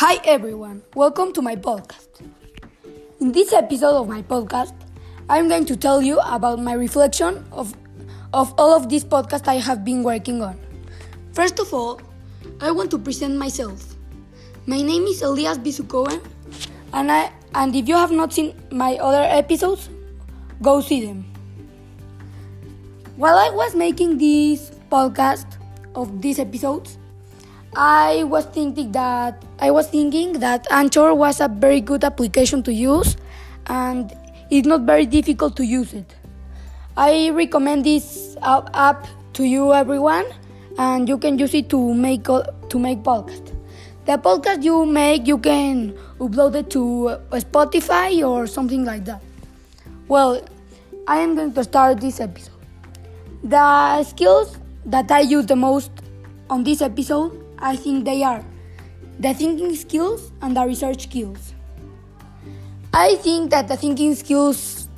Hi everyone, welcome to my podcast. In this episode of my podcast, I'm going to tell you about my reflection of, of all of these podcasts I have been working on. First of all, I want to present myself. My name is Elias Bisukoven, and I and if you have not seen my other episodes, go see them. While I was making this podcast of these episodes, I was thinking that I was thinking that Anchor was a very good application to use and it's not very difficult to use it. I recommend this app to you everyone and you can use it to make to make podcast. The podcast you make you can upload it to Spotify or something like that. Well, I am going to start this episode. The skills that I use the most on this episode I think they are the thinking skills and the research skills. I think that the thinking skills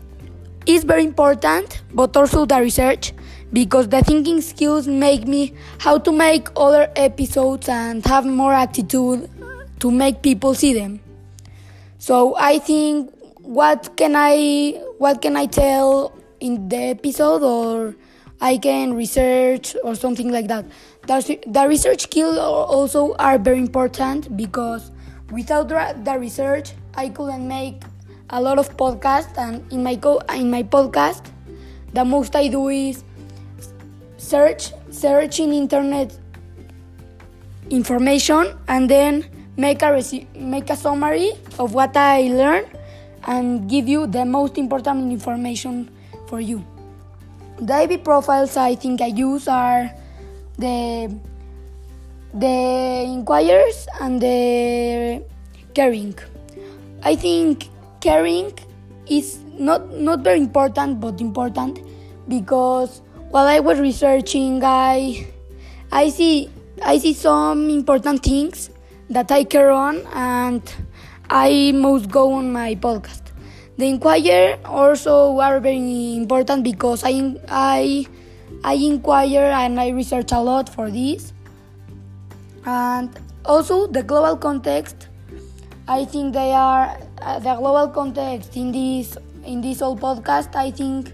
is very important, but also the research because the thinking skills make me how to make other episodes and have more attitude to make people see them. So I think what can I what can I tell in the episode or I can research or something like that. The, research skills also are very important because without the research, I couldn't make a lot of podcasts. And in my co- in my podcast, the most I do is search search in internet information and then make a make a summary of what I learned and give you the most important information for you. The IB profiles I think I use are the the inquirers and the caring. I think caring is not not very important but important because while I was researching I I see I see some important things that I care on and I must go on my podcast. The inquire also are very important because I I I inquire and I research a lot for this. And also the global context. I think they are uh, the global context in this in this whole podcast. I think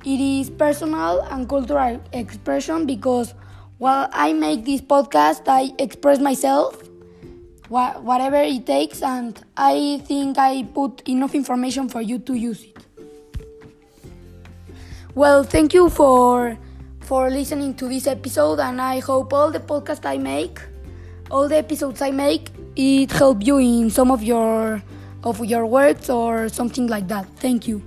it is personal and cultural expression because while I make this podcast, I express myself wh- whatever it takes, and I think I put enough information for you to use it. Well, thank you for for listening to this episode, and I hope all the podcasts I make, all the episodes I make, it help you in some of your of your works or something like that. Thank you.